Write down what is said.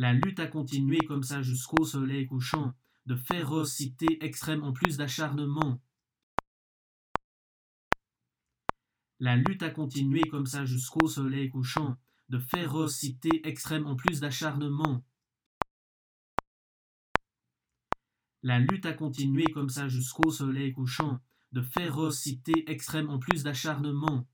La lutte a continué comme ça jusqu'au soleil couchant, de férocité extrême en plus d'acharnement. La lutte a continué comme ça jusqu'au soleil couchant, de férocité extrême en plus d'acharnement. La lutte a continué comme ça jusqu'au soleil couchant, de férocité extrême en plus d'acharnement.